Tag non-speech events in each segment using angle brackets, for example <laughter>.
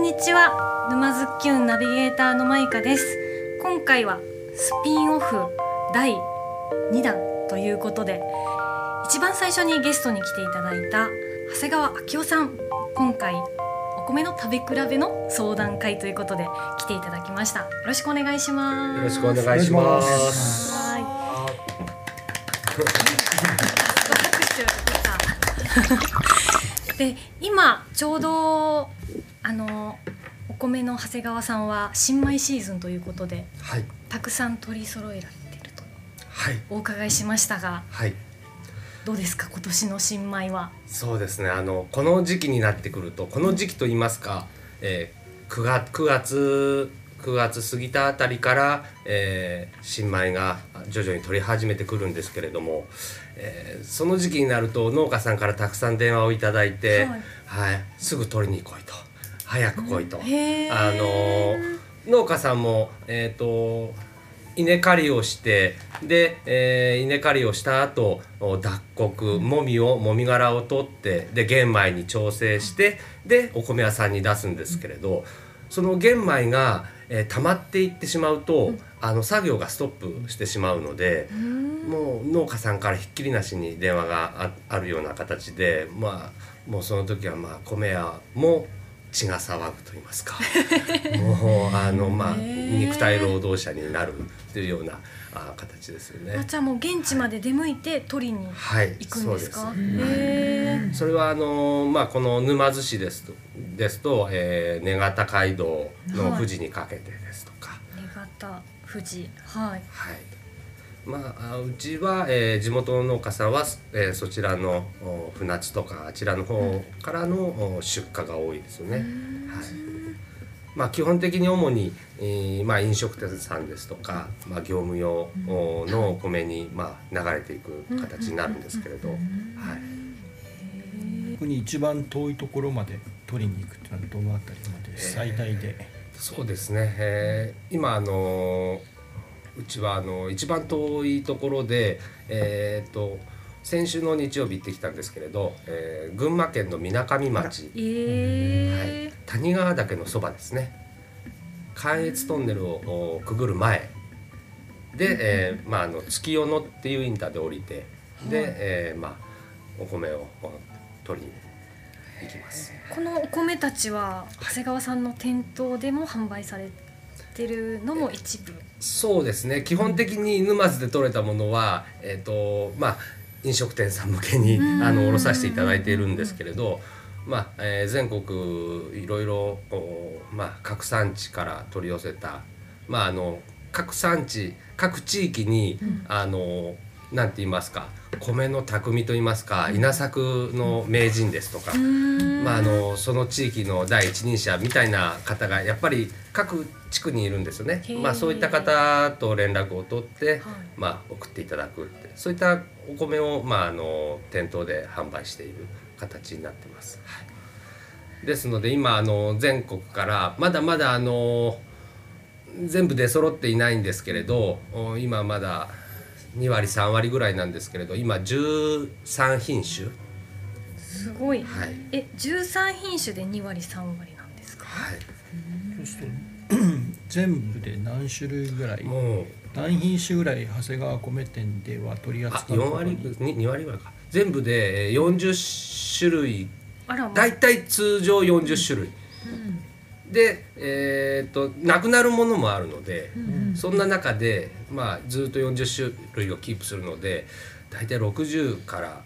んにちは。沼津きゅんナビゲーターのマイカです。今回はスピンオフ第2弾ということで一番最初にゲストに来ていただいた長谷川明夫さん今回お米の食べ比べの相談会ということで来ていただきました。よろしくお願いします。よろしくお願いします。<laughs> で今ちょうどあのお米の長谷川さんは新米シーズンということではい。たくさん取り揃えられてると。はい。お伺いしましたがはい。どうですか今年の新米は？そうですね。あのこの時期になってくるとこの時期と言いますか、えー、9月9月9月過ぎたあたりから、えー新米が徐々に取り始めてくるんですけれども、えーその時期になると農家さんからたくさん電話をいただいて、はい。はい、すぐ取りに来いと早く来いと、あの農家さんもえっ、と稲刈りをしてで、えー稲刈りをした後お脱穀もみをもみ殻を取ってで玄米に調整してでお米屋さんに出すんですけれどその玄米が、えー溜まっていってしまうと、あの作業がストップしてしまうので。もう農家さんからひっきりなしに電話がああるような形でまあもうその時はまあ米屋も血が騒ぐと言いますか。<laughs> もうあのまあ肉体労働者になるっていうようなあ形ですよね。あじゃあもう現地まで出向いて取りにはい、行くんですか、そうへそれはあのまあこの沼津市ですとですと、えー、根形街道の富士にかけてですとか、え新潟富士。はい。はい。まあ、あうちは、えー地元の農家さんは、えーそちらのお船津とかあちらの方からの、お出荷が多いですよね。はい。まあ基本的に主に、えーまあ飲食店さんですとか、まあ業務用おのお米にまあ流れていく形になるんですけれど、はい。ここに一番遠いところまで取りに行くっていうのはどのあたりまで？最大で、そうですね、えー今あのうちはあの一番遠いところでえーっと先週の日曜日行ってきたんですけれど、えー群馬県のみなかみ町、えー。はい、谷川岳のそばですね。関越トンネルをおくぐる前。で、えーまあ、あの月夜野っていうインターで降りてで、えーまあ、お米をお取りに行きます。このお米たちは長谷川さんの店頭でも販売されてるのも一部そうですね。基本的に沼津で採れたものは、えーとまあ、飲食店さん向けにうん。あの卸させていただいているんですけれど、まあえー全国いろいろ、おまあ、各産地から取り寄せた、まあ、あの各産地各地域に、あのなんて言いますか米の匠と言いますか稲作の名人ですとか、まあ、あのその地域の第一人者みたいな方がやっぱり各地区にいるんですよね。まあ、そういった方と連絡を取って、はい。まあ、送っていただくって。そういったお米を、まあ、あの店頭で販売している形になってます。はい、ですので今あの全国からまだまだあの全部出揃っていないんですけれどお今まだ2割3割ぐらいなんですけれど今13品種。すごい、はい。え13品種で2割3割なんですか？はい全部で何種類ぐらいもう何品種ぐらい長谷川米店では取りあ扱う4割に2割ぐらいか。全部でえー40種類。あらま大体通常40種類、でえーっとなくなるものもあるので、そんな中で、まあ、ずっと40種類をキープするので大体60から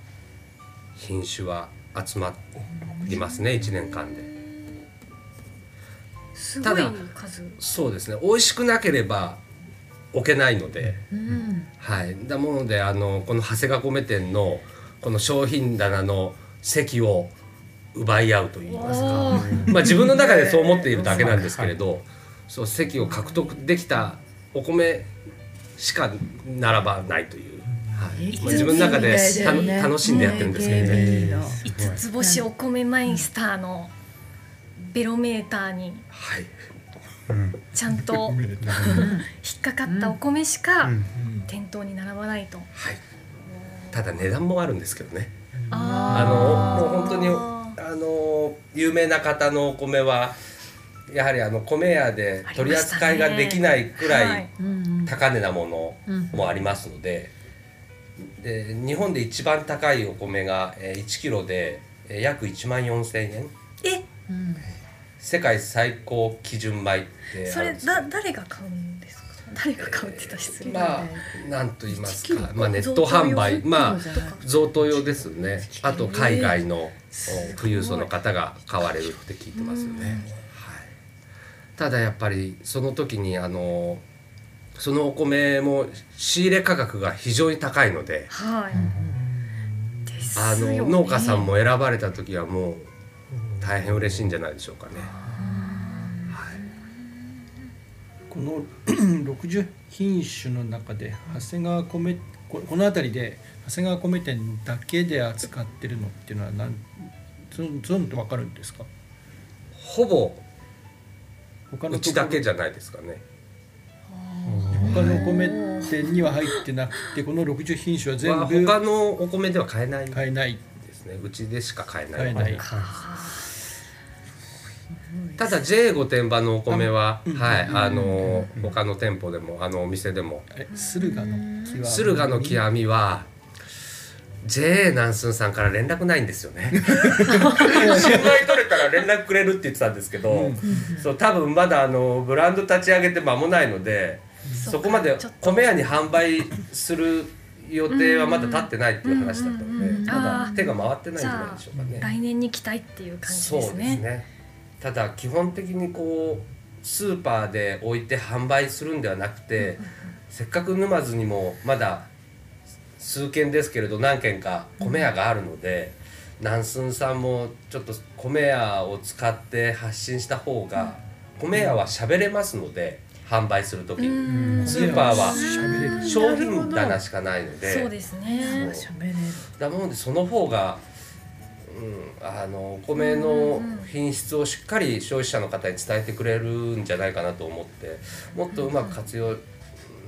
品種は集まりますね1年間で。すごいただ数。そうですね。美味しくなければ置けないので、はい、だものであのこの長谷川米店のこの商品棚の席を奪い合うといいますか、まあ、自分の中でそう思っているだけなんですけれど、そう席を獲得できたお米しか並ばないという、はい。まあ、自分の中でた楽しんでやってるんですけどね。五つ星お米マイスターのベロメーターにはい。ちゃんと引っかかったお米しか店頭に並ばないと、はい、ただ値段もあるんですけどね。ああのもうー本当にあの有名な方のお米はやはりあの米屋で取り扱いができないくらはい。い高値なものもありますので。で日本で一番高いお米がえー1キロでえー約1万4千円。え？世界最高基準米ってそれだ誰が買うんですか？誰が買うって言ったら失礼だまあなんと言います1キロ、かまあ、ネット販売。まあ贈答用ですね。あと海外のお富裕層の方が買われるって聞いてますよね、はい、ただやっぱりその時にあのそのお米も仕入れ価格が非常に高いので。はい、あの農家さんも選ばれた時はもう大変嬉しいんじゃないでしょうかね。この <clears throat> 60品種の中で長谷川米ここの辺りで長谷川米店だけで扱ってるのっていうのは何そのそのって分かるんですか？ほぼ他のうちだけじゃゃないですかね。他の米店には入ってなくてこの60品種は全まあ部他のお米では買えない買えないですね。うちでしか買えない。買えないただ J 御殿場のお米は、うん。はい、あの他の店舗でもあのお店でも。え駿河の極み？駿河の極みは JA 南寸さんから連絡ないんですよね。<laughs> 信頼取れたら連絡くれるって言ってたんですけど、そう多分まだあのブランド立ち上げて間もないので、そこまで米屋に販売する予定はまだ立ってないっていう話だったので、まだ手が回ってないんじじゃゃないでしょうかね。来年に期待っていう感じそうですですねねただ基本的にこうスーパーで置いて販売するんではなくて、せっかく沼津にもまだ数軒ですけれど何軒か米屋があるので、南寸さんもちょっと米屋を使って発信した方が、米屋は喋れますので販売する時。うん。にスーパーは喋れる商品棚しかないので。そうですね。そう。喋れる。だもんでその方が、うん、あのお米の品質をしっかり消費者の方に伝えてくれるんじゃないかなと思ってもっとうまく活用うん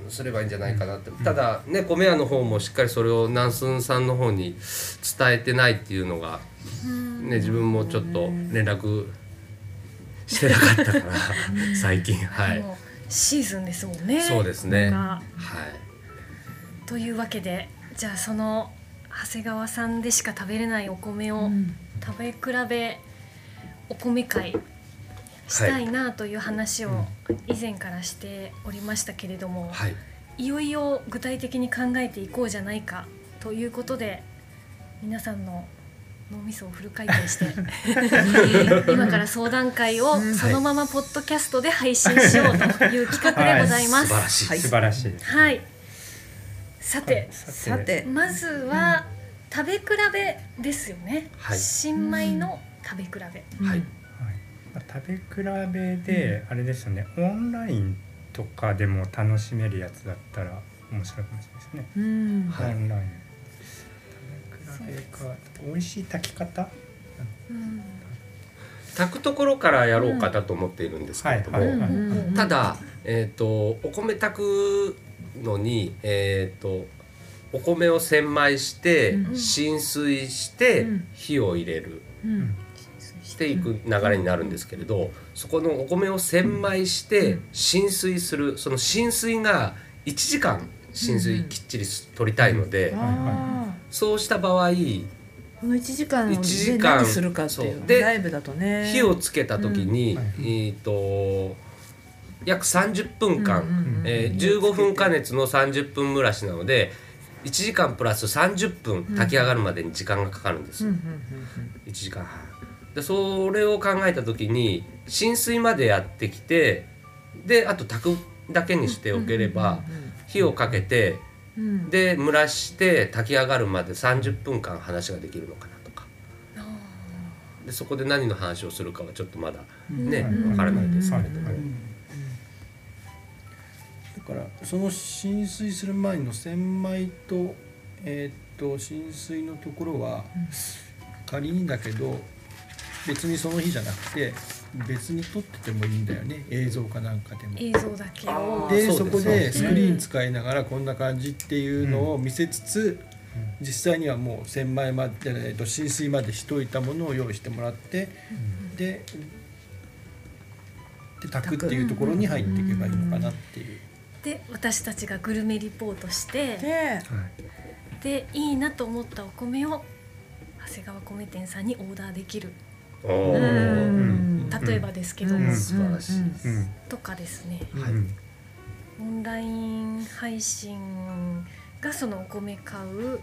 すればいいんじゃないかなって、ただね米屋の方もしっかりそれを南寸さんの方に伝えてないっていうのが、ね、自分もちょっと連絡してなかったから最近。はい。シーズンですもんね。そうですね。が。はい。というわけでじゃあその長谷川さんでしか食べれないお米を食べ比べお米会したいなという話を以前からしておりましたけれども、はい。いよいよ具体的に考えていこうじゃないかということで皆さんの脳みそをフル回転して <laughs> 今から相談会をそのままポッドキャストで配信しようという企画でございます。素晴らしい。はい。素晴らしいです。はい。さて、さて。まずは食べ比べですよね。はい。新米の食べ比べ。はい。はい。まあ、食べ比べであれですよね、オンラインとかでも楽しめるやつだったら面白いかもしれないですね。うん。はい。オンライン食べ比べか美味しい炊き方？うん。炊くところからやろうかなと思っているんですけれども、はい。はい。うん。ただ、えー、とお米炊くのに、えー、とお米を洗米して、うん。浸水して、うん。火を入れる。うん。していく流れになるんですけれどそこのお米を洗米して浸水するその浸水が1時間浸水きっちり取りたいので、あそうした場合ーこの1時間一時で間何するかっていそう。でうライブだとね。火をつけた時に、えー、と約30分間、うんうんうんえー15分加熱の30分蒸らしなので1時間プラス30分炊き上がるまでに時間がかかるんです、うんうん1時間半。でそれを考えた時に浸水までやってきてであと炊くだけにしておければ火をかけてで蒸らして炊き上がるまで30分間話ができるのかなとか。でそこで何の話をするかはちょっとまだねうん。わからないですけれども、からその浸水する前の洗米と,、えー、と浸水のところは、仮にだけど別にその日じゃなくて別に撮っててもいいんだよね。映像かなんかでも。映像だけを。でそこでスクリーン使いながらこんな感じっていうのを見せつつ、実際にはもう洗米まで、えーと浸水までしといたものを用意してもらって、でで炊くっていうところに入っていけばいいのかなっていう。で私たちがグルメリポートしてではいでいいなと思ったお米を長谷川米店さんにオーダーできる。例えばですけど、うん。素晴らしいとかですね。はい。うんオンライン配信がそのお米買う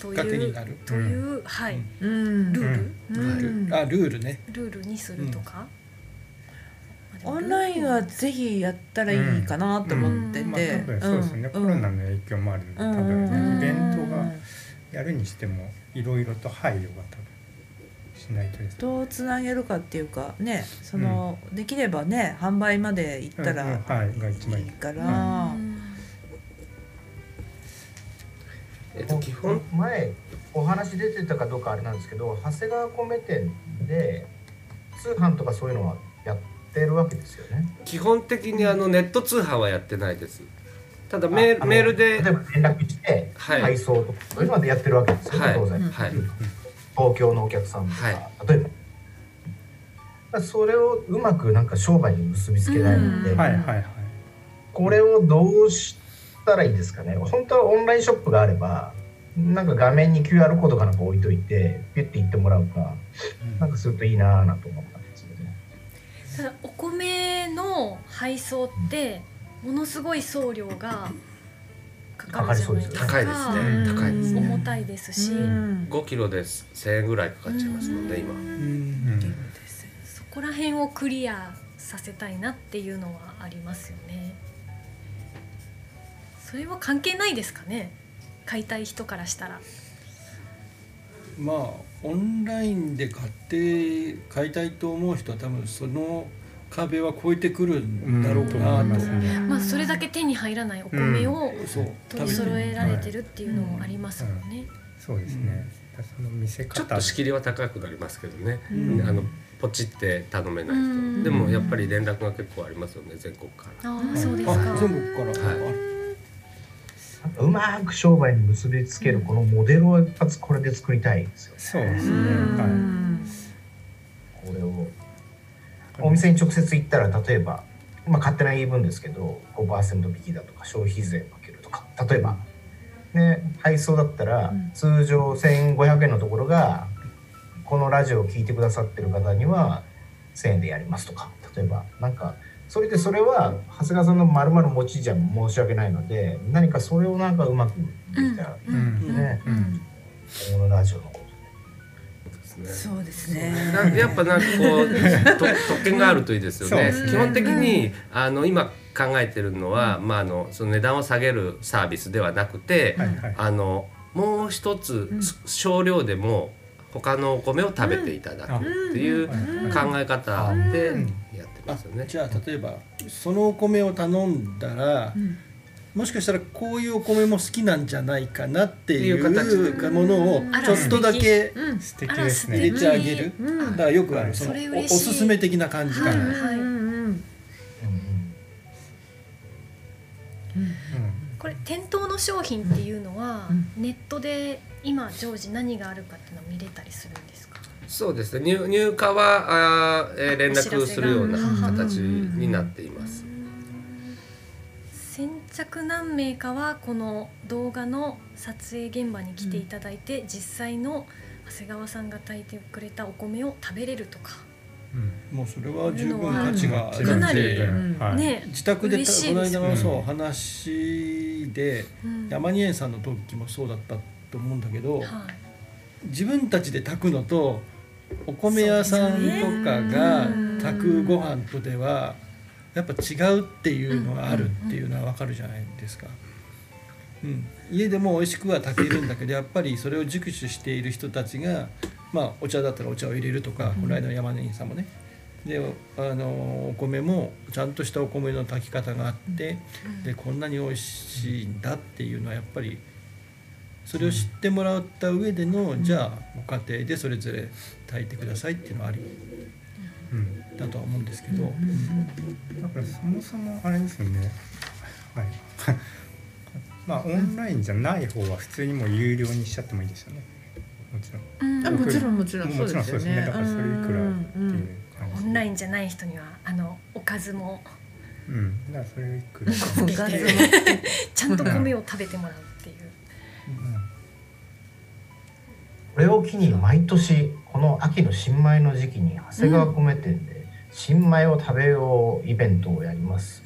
ときっかけいうになる。という、はい、うん。ルール、うん。あルールね。ルールにするとか、オンラインはぜひやったらいいかなと思ってて、まあ多分そうですね、コロナの影響もあるので、多分ねイベントがやるにしてもいろいろと配慮が多分しないとですね。どうつなげるかっていうかねその、できればね販売まで行ったうんうん。らはい。が一番い。から、うん。えっと基本前お話出てたかどうかあれなんですけど長谷川米店で通販とかそういうのはやってるわけですよね。基本的にあのネット通販はやってないです。ただメメールで例えば連絡してはい。配送とかそういうのでやってるわけですよね、はい。当然、はい。東京のお客さんとか、はい。例えば。それをうまくなんか商売に結びつけられるので、うん。はいはいはい。これをどうしたらいいですかね。本当はオンラインショップがあればなんか画面に QR コードかなんか置いといてピュッて行ってもらうかなんかするといいなぁなと思ったんですよね。ただお米の配送ってものすごい送料がかかるじゃないですか。高いですね。高いですね。重たいですし、うん。5キロです1000円ぐらいかかっちゃいますので今。そこら辺をクリアさせたいなっていうのはありますよね。それは関係ないですかね。買いたい人からしたらまあオンラインで買って買いたいと思う人は多分その壁は越えてくるんだろうとなと。思いますね。まあそれだけ手に入らないお米をそう。取り揃えられてるっていうのもありますもんね。そうですね。その見せ方。ちょっと仕切りは高くなりますけどね、ん。あのポチって頼めないうん。人でもやっぱり連絡が結構ありますよね全国から。ああそうですあか。全国から、はいうまく商売に結びつけるこのモデルを一発これで作りたいですよね。うそうですね。はん。これをお店に直接行ったら例えば、まあ、勝手な言い分ですけど5%引きだとか消費税負けるとか例えば、ね、配送だったらうん。通常1500円のところがこのラジオを聞いてくださってる方には1000円でやりますとか例えば。なんかそれでそれは長谷川さんの丸々持ちじゃ申し訳ないので何かそれをなんかうまくできたらうん。うん。ねうん。このラジオのことですねそうですねなん。でやっぱなん。かこうと特権があるといいですよねね基本的にあの今考えてるのは、まあ、あのその値段を下げるサービスではなくて、はいはい。あのもう一つ、うん。少量でも他のお米を食べていただくっていううん。考え方でうんやってますよね。じゃあ例えばそのお米を頼んだら、ん。もしかしたらこういうお米も好きなんじゃないかなっていう形うものをちょっとだけうん素敵。ですね。入れてあげる、うんだからよくあるそのおおすすめ的な感じかな、はいはい。うんうんうん。これ店頭の商品っていうのは、うん。ネットで今常時何があるかっていうのを見れたりするんですか？そうですね。入入荷はあー、えー連絡するような形になっています。先着何名かはこの動画の撮影現場に来ていただいて、実際の長谷川さんが炊いてくれたお米を食べれるとか、うん。もうそれは十分価値があるかなりでうんはい。ね自宅でこの間のそううん話でうん。山仁園さんの時もそうだったと思うんだけど、はい。自分たちで炊くのとお米屋さんとかが炊くご飯とではやっぱ違うっていうのがあるっていうのは分かるじゃないですか。うん、家でも美味しくは炊けるんだけどやっぱりそれを熟知している人たちが、まあ、お茶だったらお茶を入れるとか、この間の山根さんもね。であのお米もちゃんとしたお米の炊き方があって、でこんなに美味しいんだっていうのはやっぱりそれを知ってもらった上での、じゃあご家庭でそれぞれ炊いてくださいっていうのはありうん。だとは思うんですけど、だからそもそもあれですよね。はい。<laughs> まあオンラインじゃない方は普通にもう有料にしちゃってもいいですよね。もちろん。うん。あもちろんもちろんもちろんそうですね。だからそれいくらっていうオ感じンラインじゃない人にはあのおかずも。うん。だからそれを一個つけおかずも。て <laughs> ちゃんと米を食べてもらうこれを機に毎年この秋の新米の時期に長谷川米店で新米を食べようイベントをやります。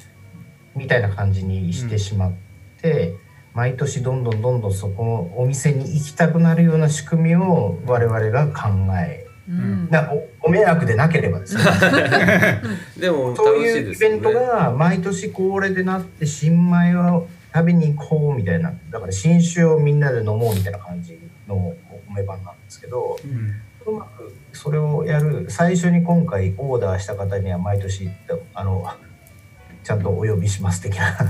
みたいな感じにしてしまって、毎年どんどんどんどんそこのお店に行きたくなるような仕組みを我々が考えうん。なおご迷惑でなければですね。<laughs> でもそう楽しいいうイベントが毎年恒例でなって新米を食べに行こうみたいなだから新酒をみんなで飲もうみたいな感じの米版なんですけどうん。うまくそれをやる最初に今回オーダーした方には毎年あのちゃんとお呼びします的な。あ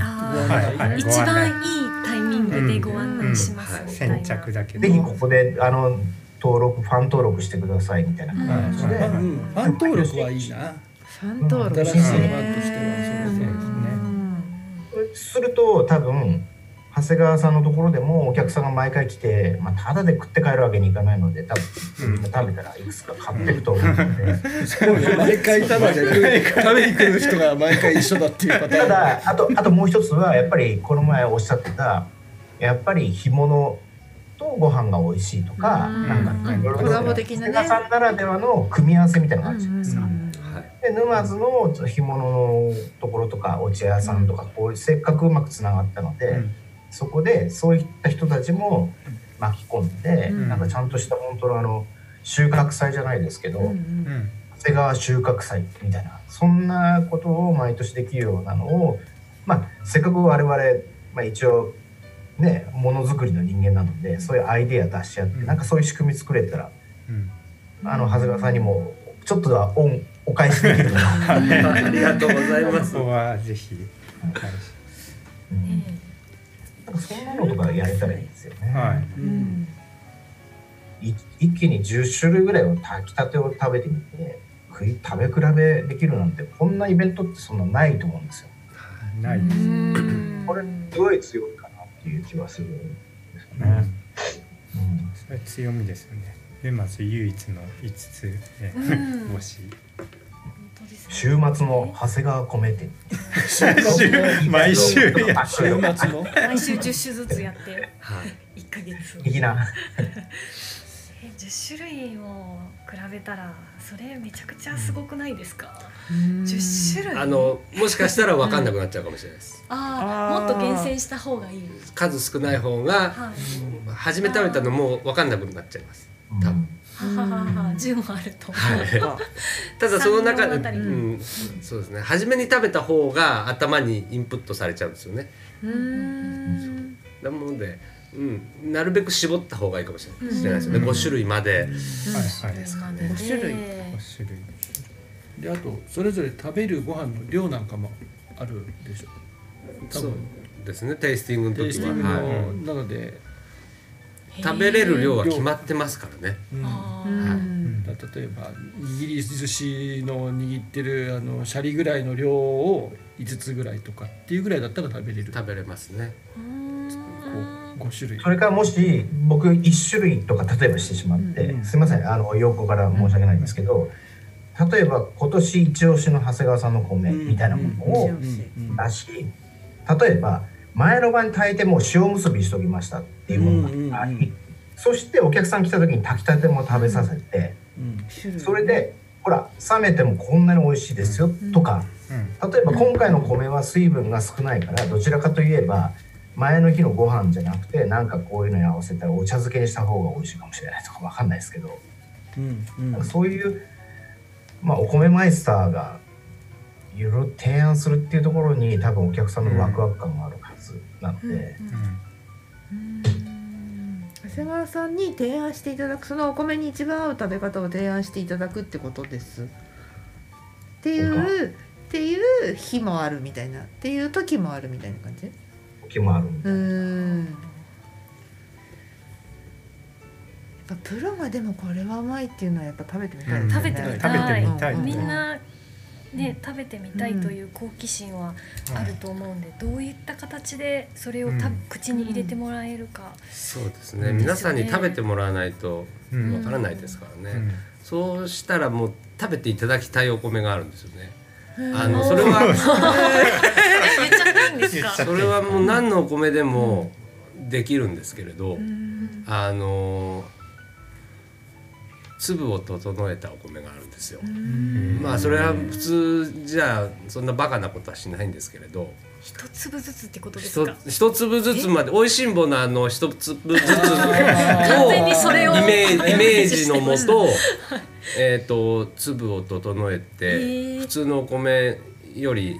はい。はい。ー一番いいタイミングでご案内します。みたいな。先着だけどぜひここであの登録ファン登録してくださいみたいな。感じで、うん、ファン登録はいいな。ファン登録。新しいねファンとしてはそれで。うん。すると多分長谷川さんのところでもお客さんが毎回来て、まあ、ただで食って帰るわけにいかないので多分みん。な食べたらいくつか買っていくと思うので。すごいね毎回ただで食べに来る人が毎回一緒だっていうパターたン。だあとあともう一つはやっぱりこの前おっしゃってたやっぱり干物とご飯が美味しいとか、うん。なんかいろいろ長谷川さんならではの組み合わせみたいなのがあるじゃないですか。はい。で沼津の干物のところとかお茶屋さんとかこうせっかくうまくつながったので、うんそこでそういった人たちも巻き込んで、うん。なんかちゃんとした本当のあの収穫祭じゃないですけど、うんうん。うん長谷川収穫祭みたいなそんなことを毎年できるようなのを、まあ、せっかく我々、まあ、一応ねものづくりの人間なのでそういうアイデア出し合って、うん。なんかそういう仕組み作れたらうん。あの長谷川さんにもちょっとは恩お返しできるのかな。<laughs> ありがとうございます。ここはぜひお返し。うんなんかそんなのとかやれたらいいですよね。はい。うん。い一気に10種類ぐらいを炊きたてを食べてみて食い食べ比べできるなんてこんなイベントってそんなないと思うんですよ。ない。ですうん。これすごい強いかなっていう気はするんですようね。ん。うん。それ強みですよね。沼津唯一の5つねうん <laughs> 週末の長谷川米店。<laughs> 毎週や週末の？毎週10種ずつやって。はい。1ヶ月。的な。<laughs> え10種類を比べたらそれめちゃくちゃすごくないですか、うん。10種類。あのもしかしたら分かんなくなっちゃうかもしれないです。あーあーもっと厳選した方がいい。数少ない方がはい。初め食べたのもう分かんなくなっちゃいます。多分はははは順もあると、ただその中で、うん、そうですね。初めに食べた方が頭にインプットされちゃうんですよね。うん。なので、うん、なるべく絞った方がいいかもしれない。うんですよね、うん。5種類まで、はいはい。五種類。5種類。であとそれぞれ食べるご飯の量なんかもあるでしょ。多そう分ですね。テイスティングのテイスティング時は、はい。のなので、食べれる量は決まってますからね。うん。あーうん。だ例えば握り寿司の握ってるあのシャリぐらいの量を5つぐらいとかっていうぐらいだったら食べれる。食べれますね。こう5種類それからもし僕1種類とか例えばしてしまって、うん。すいません。あの横から申し訳ないんですけど、例えば今年一押しの長谷川さんの米みたいなものをうん。うん。出し例えば前の晩に炊いてもう塩むすびしときましたっていうものがあり、うんうん。うんそしてお客さん来た時に炊きたても食べさせて、それでほら冷めてもこんなに美味しいですよとか、うん。例えば今回の米は水分が少ないからどちらかといえば前の日のご飯じゃなくてなんかこういうのに合わせたらお茶漬けにした方が美味しいかもしれないとかわかんないですけど、うんうん。なんかそういう、まあ、お米マイスターがいろいろ提案するっていうところに多分お客さんのワクワク感があるはずなので、うん長谷川さんに提案していただくそのお米に一番合う食べ方を提案していただくってことです。っていうっていう日もあるみたいな。っていう時もあるみたいな感じ？時もあるんでうーん。やっぱプロがでもこれはうまいっていうのはやっぱ食べてみたいですね、食べてみたい。食べてみたいみんなね食べてみたいという好奇心はあると思うんで、どういった形でそれをた、うん。口に入れてもらえるか、そうですね。うん皆さんに食べてもらわないとうん。わからないですからね、そうしたらもう食べていただきたいお米があるんですよね。あのそれは <laughs> それはもう何のお米でもできるんですけれど、あの粒を整えたお米があるんですよ。まあそれは普通じゃあそんなバカなことはしないんですけれど。一粒ずつってことです一か一粒ずつまで美味しんぼのあの一粒ずつ <laughs> 完全にそれをイメージイメージのもと <laughs> えっと粒を整えへてー。普通のお米より、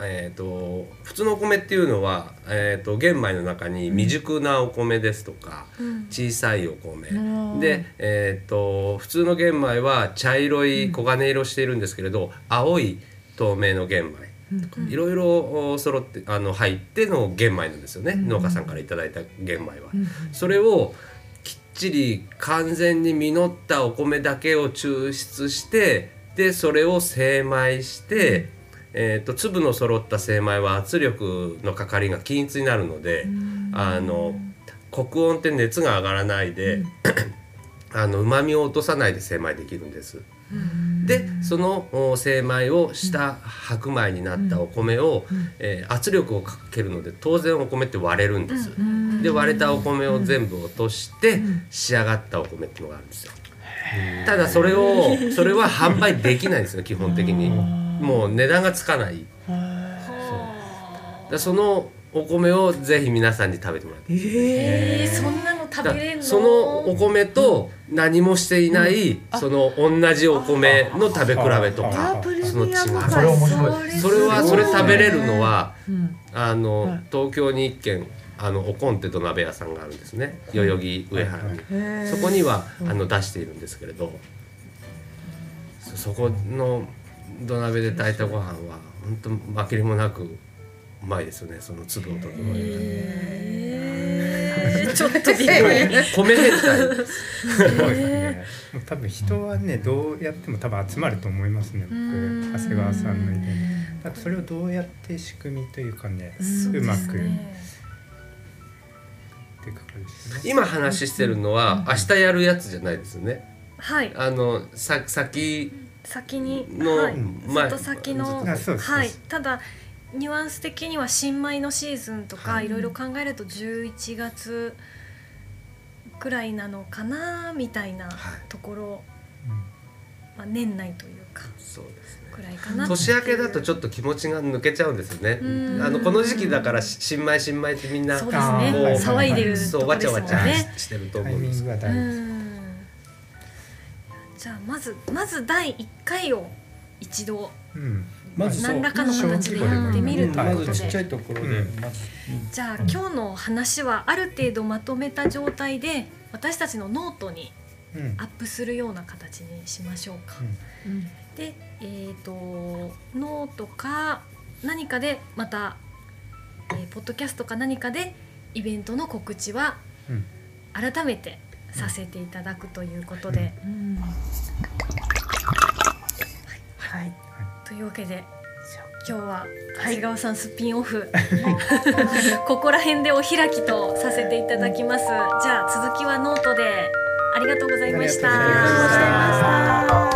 えー、と普通のお米っていうのは、えー、と玄米の中に未熟なお米ですとか、小さいお米、で、えー、と普通の玄米は茶色い黄金色しているんですけれど、青い透明の玄米。いろいろお揃ってあの入っての玄米なんですよね、農家さんからいただいた玄米は。それをきっちり完全に実ったお米だけを抽出してでそれを精米して、えー、と粒の揃った精米は圧力のかかりが均一になるので、あの黒温って熱が上がらないで、<coughs> あの旨味を落とさないで精米できるんです。でそのお精米をした白米になったお米を、えー圧力をかけるので当然お米って割れるんです。で割れたお米を全部落として仕上がったお米っていうのがあるんですよ。ただそれをそれは販売できないんですよ基本的に。もう値段がつかない。でそのお米をぜひ皆さんに食べてもらって。えー、そんなの食だべれるの？そのお米と何もしていない、その同じお米の食べ比べとあ。かその違いそれ面白いれそれはそれ食べれるのはうん。あの、はい。東京に一軒あのおこんって土鍋屋さんがあるんですね。代々木上原に、そこにはあの出しているんですけれど。そそこの土鍋で炊いたご飯は本当負けりもなくうまいですよねその粒を整ええー、ちょっとびっくりた米変態。すごいですね。もう <laughs> 多分人はねどうやっても多分集まると思いますね。僕うん。長谷川さんのイベント。それをどうやって仕組みというかね、うまく。っていうかですね。今話してるのは明日やるやつじゃないですよね。はい。あのさ先先にのはい、前ずっと先のはいただニュアンス的には新米のシーズンとか、、はい。ろいろ考えると11月くらいなのかなみたいなはい。ところ、まあ、年内というかそうですね。くらいかな。年明けだとちょっと気持ちが抜けちゃうんですよね。うん。あのこの時期だからし新米新米ってみんなそうですね。騒いでるとそうわちゃわちゃね。してると思うんですうグは大事です。んじゃあまずまず第1回を一度うん。まず何らかの形でやってみるということまずちっちゃでいところで、うん。まず、じゃあ今日の話はある程度まとめた状態で私たちのノートにうん。アップするような形にしましょうか。うん。で、えー、とノートか何かでまた、えーポッドキャストか何かでイベントの告知はうん。改めてさせていただくということで、うん。はい。というわけで今日は長谷川さんスピンオフ、<laughs> ここら辺でお開きとさせていただきます。じゃあ続きはノートで。ありがとうございました。ありがとうございました。あ